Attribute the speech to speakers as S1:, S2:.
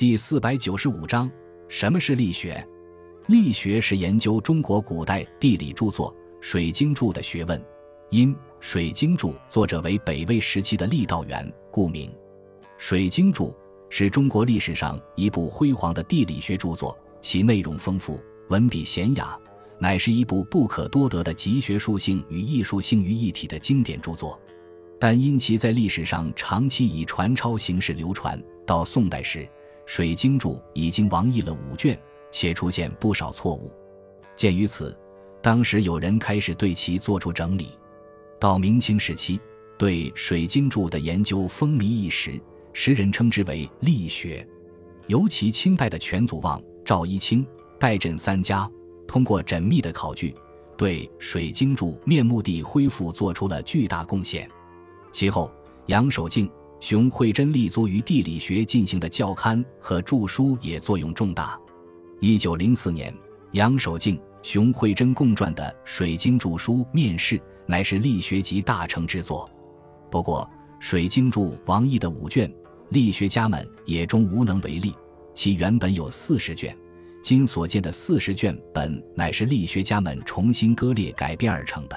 S1: 第四百九十五章：什么是力学？力学是研究中国古代地理著作《水经注》的学问。因《水经注》作者为北魏时期的郦道元，故名。《水经注》是中国历史上一部辉煌的地理学著作，其内容丰富，文笔娴雅，乃是一部不可多得的集学术性与艺术性于一体的经典著作。但因其在历史上长期以传抄形式流传，到宋代时，《水经注》已经亡佚了五卷，且出现不少错误。鉴于此，当时有人开始对其做出整理。到明清时期，对《水经注》的研究风靡一时，时人称之为力学。尤其清代的全祖望、赵一清、戴震三家，通过缜密的考据，对《水经注》面目地恢复做出了巨大贡献。其后，杨守敬、熊慧珍立足于地理学进行的教刊和著书也作用重大。一九零四年，杨守敬、熊慧珍共撰的《水经注书·面世》。乃是力学集大成之作，不过《水经注》王毅的五卷，力学家们也终无能为力。其原本有四十卷，今所见的四十卷本，乃是力学家们重新割裂改编而成的。